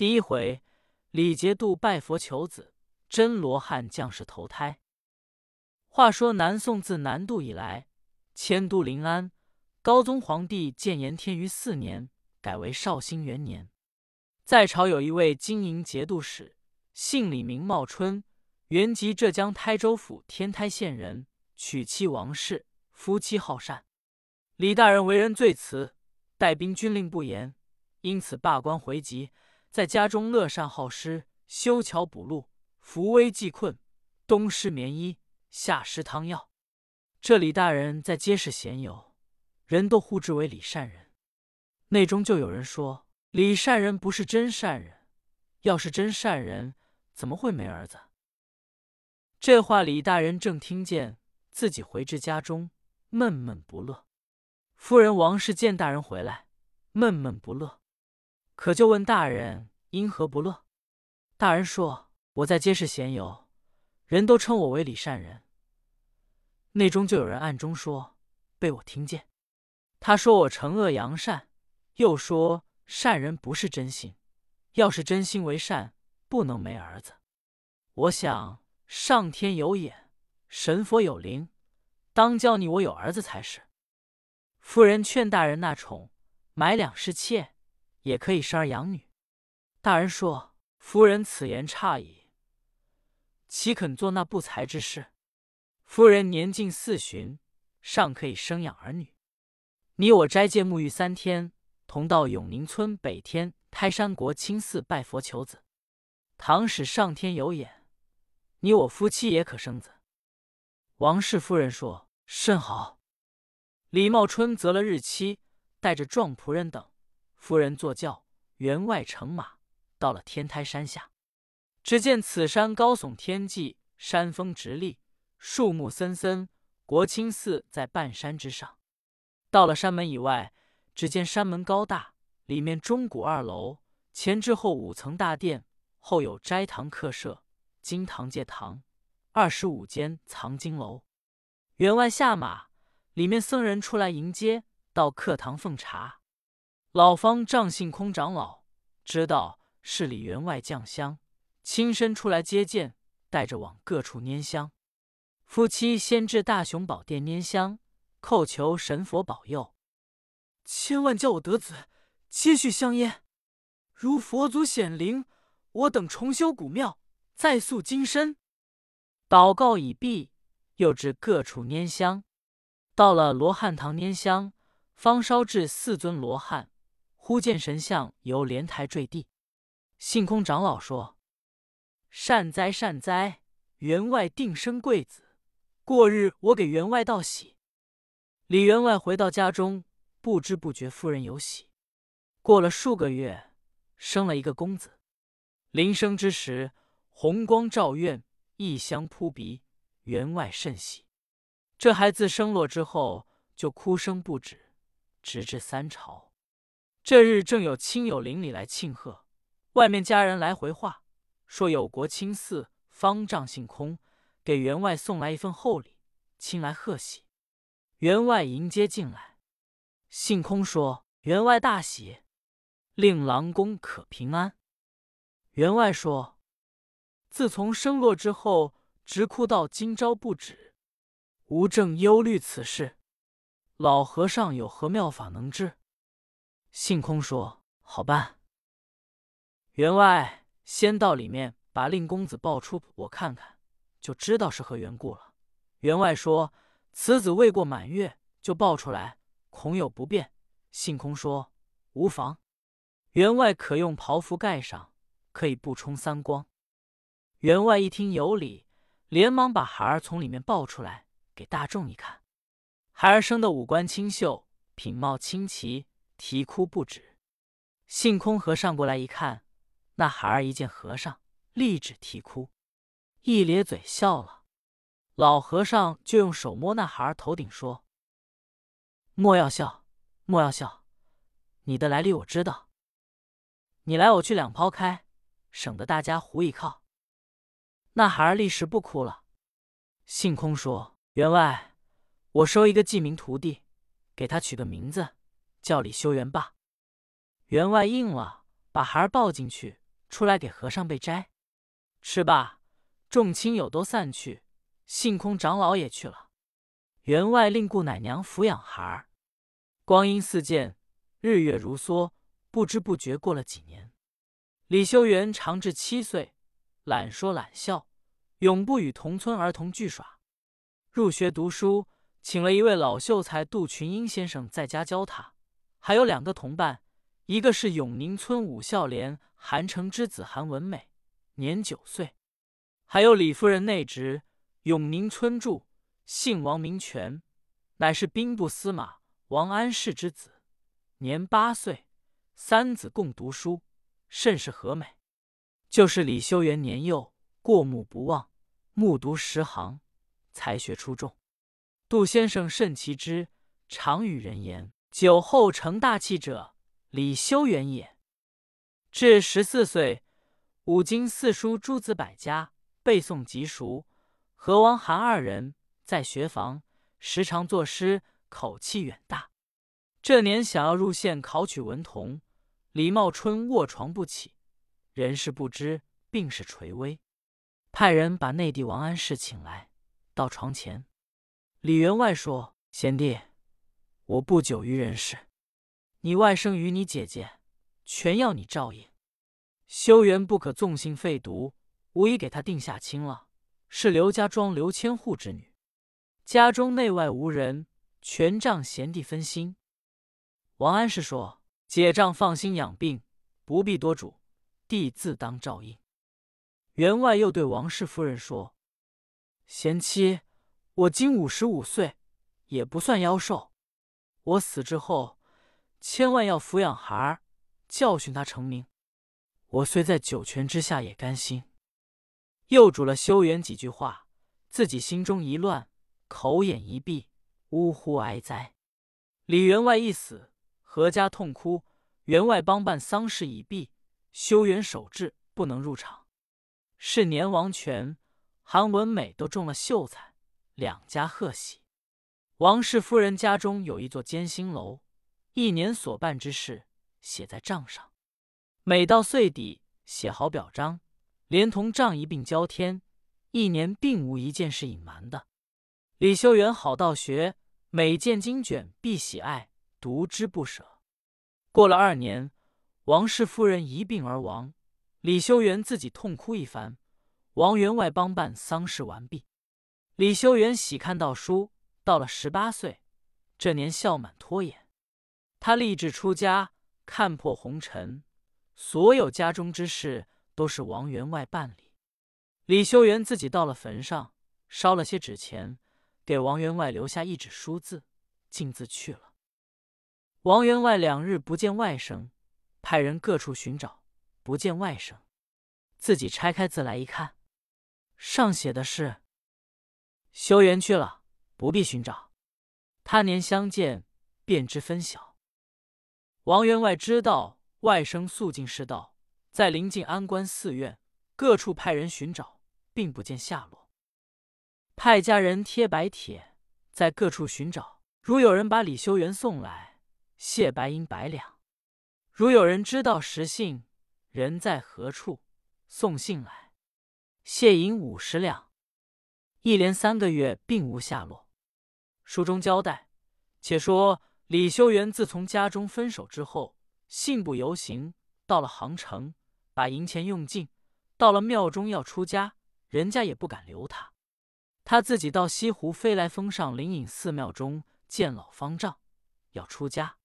第一回，李节度拜佛求子，真罗汉降世投胎。话说南宋自南渡以来，迁都临安。高宗皇帝建炎天于四年，改为绍兴元年。在朝有一位经营节度使，姓李，名茂春，原籍浙江台州府天台县人，娶妻王氏，夫妻好善。李大人为人最慈，带兵军令不严，因此罢官回籍。在家中乐善好施，修桥补路，扶危济困，冬施棉衣，夏施汤药。这李大人在街市闲游，人都呼之为李善人。内中就有人说李善人不是真善人，要是真善人，怎么会没儿子？这话李大人正听见，自己回至家中，闷闷不乐。夫人王氏见大人回来，闷闷不乐。可就问大人因何不乐？大人说：“我在街市闲游，人都称我为李善人。内中就有人暗中说，被我听见。他说我惩恶扬善，又说善人不是真心，要是真心为善，不能没儿子。我想上天有眼，神佛有灵，当教你我有儿子才是。夫人劝大人纳宠，买两室妾。”也可以生儿养女。大人说：“夫人此言差矣，岂肯做那不才之事？夫人年近四旬，尚可以生养儿女。你我斋戒沐浴三天，同到永宁村北天台山国清寺拜佛求子。倘使上天有眼，你我夫妻也可生子。”王氏夫人说：“甚好。”李茂春择了日期，带着壮仆人等。夫人坐轿，员外乘马，到了天台山下。只见此山高耸天际，山峰直立，树木森森。国清寺在半山之上。到了山门以外，只见山门高大，里面钟鼓二楼，前至后五层大殿，后有斋堂客舍、金堂戒堂，二十五间藏经楼。员外下马，里面僧人出来迎接，到客堂奉茶。老方丈信空长老知道是李员外降香，亲身出来接见，带着往各处拈香。夫妻先至大雄宝殿拈香，叩求神佛保佑，千万叫我得子，接续香烟。如佛祖显灵，我等重修古庙，再塑金身。祷告已毕，又至各处拈香。到了罗汉堂拈香，方烧至四尊罗汉。忽见神像由莲台坠地，信空长老说：“善哉善哉，员外定生贵子。过日我给员外道喜。”李员外回到家中，不知不觉夫人有喜。过了数个月，生了一个公子。临生之时，红光照院，异香扑鼻，员外甚喜。这孩子生落之后，就哭声不止，直至三朝。这日正有亲友邻里来庆贺，外面家人来回话，说有国清寺方丈姓空给员外送来一份厚礼，亲来贺喜。员外迎接进来，姓空说：“员外大喜，令郎公可平安。”员外说：“自从生落之后，直哭到今朝不止，吾正忧虑此事，老和尚有何妙法能治？”信空说：“好办。”员外先到里面把令公子抱出，我看看，就知道是何缘故了。员外说：“此子未过满月，就抱出来，恐有不便。”信空说：“无妨。”员外可用袍服盖上，可以不冲三光。员外一听有理，连忙把孩儿从里面抱出来，给大众一看。孩儿生的五官清秀，品貌清奇。啼哭不止，性空和尚过来一看，那孩儿一见和尚，立止啼哭，一咧嘴笑了。老和尚就用手摸那孩儿头顶说：“莫要笑，莫要笑，你的来历我知道。你来我去两抛开，省得大家胡一靠。”那孩儿立时不哭了。性空说：“员外，我收一个记名徒弟，给他取个名字。”叫李修缘罢。员外应了，把孩儿抱进去，出来给和尚备斋。吃罢，众亲友都散去，性空长老也去了。员外令顾奶娘抚养孩儿。光阴似箭，日月如梭，不知不觉过了几年。李修缘长至七岁，懒说懒笑，永不与同村儿童俱耍。入学读书，请了一位老秀才杜群英先生在家教他，还有两个同伴，一个是永宁村武孝廉韩城之子韩文美，年九岁；还有李夫人内侄永宁村住，姓王名权，乃是兵部司马王安石之子，年八岁。三子共读书，甚是和美。就是李修缘年幼，过目不忘，目读十行。才学出众，杜先生甚奇之，常与人言：“酒后成大器者，李修缘也。”至十四岁，五经四书诸子百家背诵极熟。和王韩二人在学房，时常作诗，口气远大。这年想要入县考取文童，李茂春卧床不起，人事不知，病势垂危，派人把内弟王安石请来。到床前，李员外说：“贤弟，我不久于人世，你外甥与你姐姐，全要你照应。修缘不可纵性废毒，吾已给他定下亲了，是刘家庄刘千户之女，家中内外无人，全仗贤弟分心。”王安石说：“姐丈放心养病，不必多嘱，弟自当照应。”员外又对王氏夫人说。贤妻，我今五十五岁，也不算夭寿。我死之后，千万要抚养孩儿，教训他成名。我虽在九泉之下也甘心。又嘱了修缘几句话，自己心中一乱，口眼一闭，呜呼哀哉。李员外一死，阖家痛哭。员外帮办丧事已毕，修缘守制，不能入场。是年王权。韩文美都中了秀才，两家贺喜。王氏夫人家中有一座艰辛楼，一年所办之事写在账上，每到岁底写好表彰，连同账一并交天，一年并无一件事隐瞒的。李修缘好道学，每见经卷必喜爱，读之不舍。过了二年，王氏夫人一病而亡，李修缘自己痛哭一番。王员外帮办丧事完毕，李修缘喜看到书，到了十八岁，这年孝满脱眼，他立志出家，看破红尘，所有家中之事都是王员外办理。李修缘自己到了坟上，烧了些纸钱，给王员外留下一纸书字，径自去了。王员外两日不见外甥，派人各处寻找，不见外甥，自己拆开字来一看。上写的是：“修缘去了，不必寻找。他年相见，便知分晓。”王员外知道外甥肃静世道，在临近安关寺院，各处派人寻找，并不见下落。派家人贴白帖，在各处寻找。如有人把李修缘送来，谢白银百两；如有人知道实信，人在何处，送信来。谢银五十两，一连三个月并无下落。书中交代，且说李修缘自从家中分手之后，信步游行，到了杭城，把银钱用尽。到了庙中要出家，人家也不敢留他。他自己到西湖飞来峰上灵隐寺庙中见老方丈，要出家。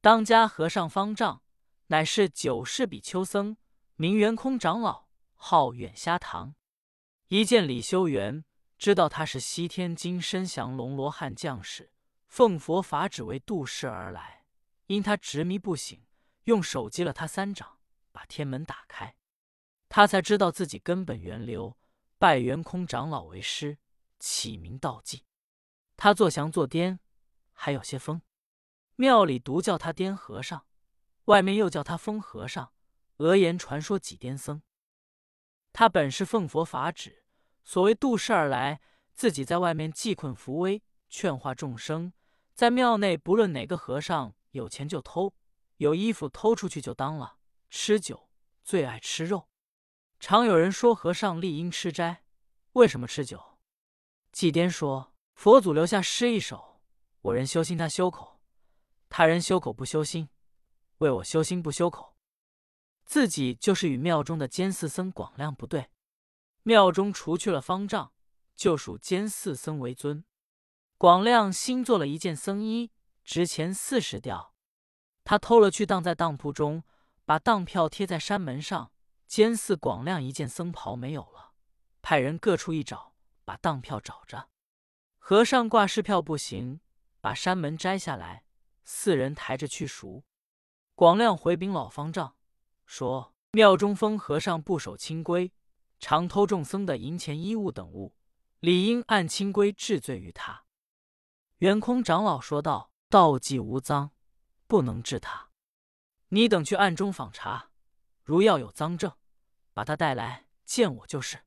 当家和尚方丈乃是九世比丘僧，名圆空长老。号远虾堂，一见李修缘，知道他是西天金身降龙罗汉将士，奉佛法旨为度世而来。因他执迷不醒，用手击了他三掌，把天门打开，他才知道自己根本源流，拜元空长老为师，起名道济。他坐降坐颠，还有些疯。庙里独叫他颠和尚，外面又叫他疯和尚，讹言传说几颠僧。他本是奉佛法旨，所谓度世而来，自己在外面济困扶危，劝化众生；在庙内，不论哪个和尚有钱就偷，有衣服偷出去就当了，吃酒最爱吃肉。常有人说和尚理应吃斋，为什么吃酒？祭颠说：佛祖留下诗一首：“我人修心，他修口；他人修口不修心，为我修心不修口。”自己就是与庙中的监寺僧广亮不对。庙中除去了方丈，就属监寺僧为尊。广亮新做了一件僧衣，值钱四十吊。他偷了去，当在当铺中，把当票贴在山门上。监寺广亮一件僧袍没有了，派人各处一找，把当票找着。和尚挂饰票不行，把山门摘下来，四人抬着去赎。广亮回禀老方丈，说庙中封和尚不守清规，常偷众僧的银钱衣物等物，理应按清规治罪于他。圆空长老说道：“道济无赃，不能治他。你等去暗中访查，如要有赃证。”把他带来见我就是。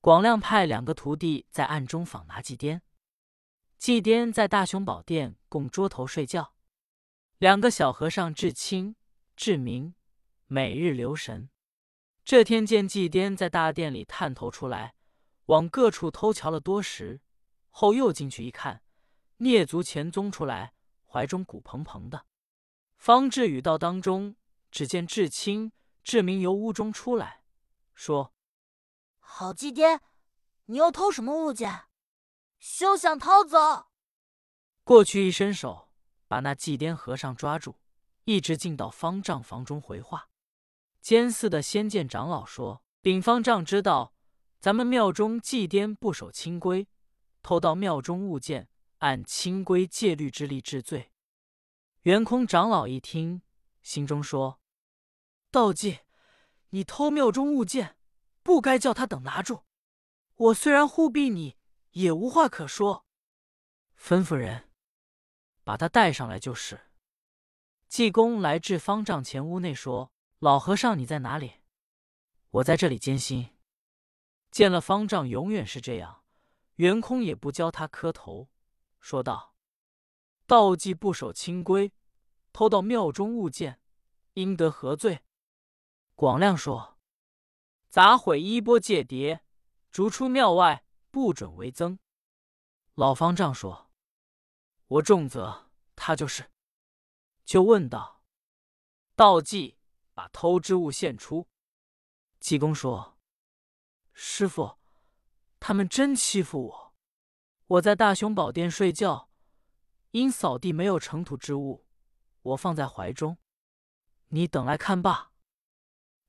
广亮派两个徒弟在暗中访拿祭颠，祭颠在大雄宝殿供桌头睡觉。两个小和尚智清、智明，每日留神。这天见祭颠在大殿里探头出来，往各处偷瞧了多时，后又进去一看，蹑足前踪出来，怀中鼓蓬蓬的。方志宇到当中，只见智清。志明由屋中出来，说：“好祭颠，你又偷什么物件？休想逃走！”过去一伸手，把那祭颠和尚抓住，一直进到方丈房中回话。监寺的仙剑长老说：“禀方丈知道，咱们庙中祭颠不守清规，偷盗庙中物件，按清规戒律之力治罪。”圆空长老一听，心中说。道济，你偷庙中物件，不该叫他等拿住。我虽然护庇你，也无话可说。吩咐人把他带上来就是。济公来至方丈前屋内，说：“老和尚，你在哪里？我在这里艰辛。”见了方丈，永远是这样。圆空也不教他磕头，说道：“道济不守清规，偷盗庙中物件，应得何罪？”广亮说：“砸毁衣钵戒牒，逐出庙外，不准为僧。”老方丈说：“我重责他就是。”就问道：“道济，把偷之物献出。”济公说：“师傅，他们真欺负我。我在大雄宝殿睡觉，因扫地没有尘土之物，我放在怀中。你等来看罢。”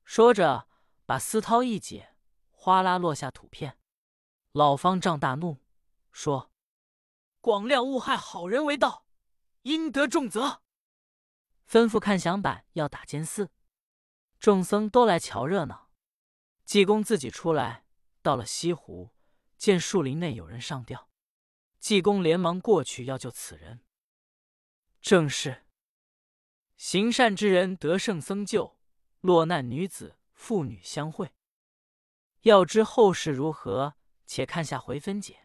说着，把丝绦一解，哗啦落下土片。老方丈大怒，说：“广亮误害好人为盗，应得重责。”吩咐看响板，要打监寺。众僧都来瞧热闹。济公自己出来，到了西湖，见树林内有人上吊。济公连忙过去要救此人。正是行善之人得圣僧救。落难女子，妇女相会。要知后事如何，且看下回分解。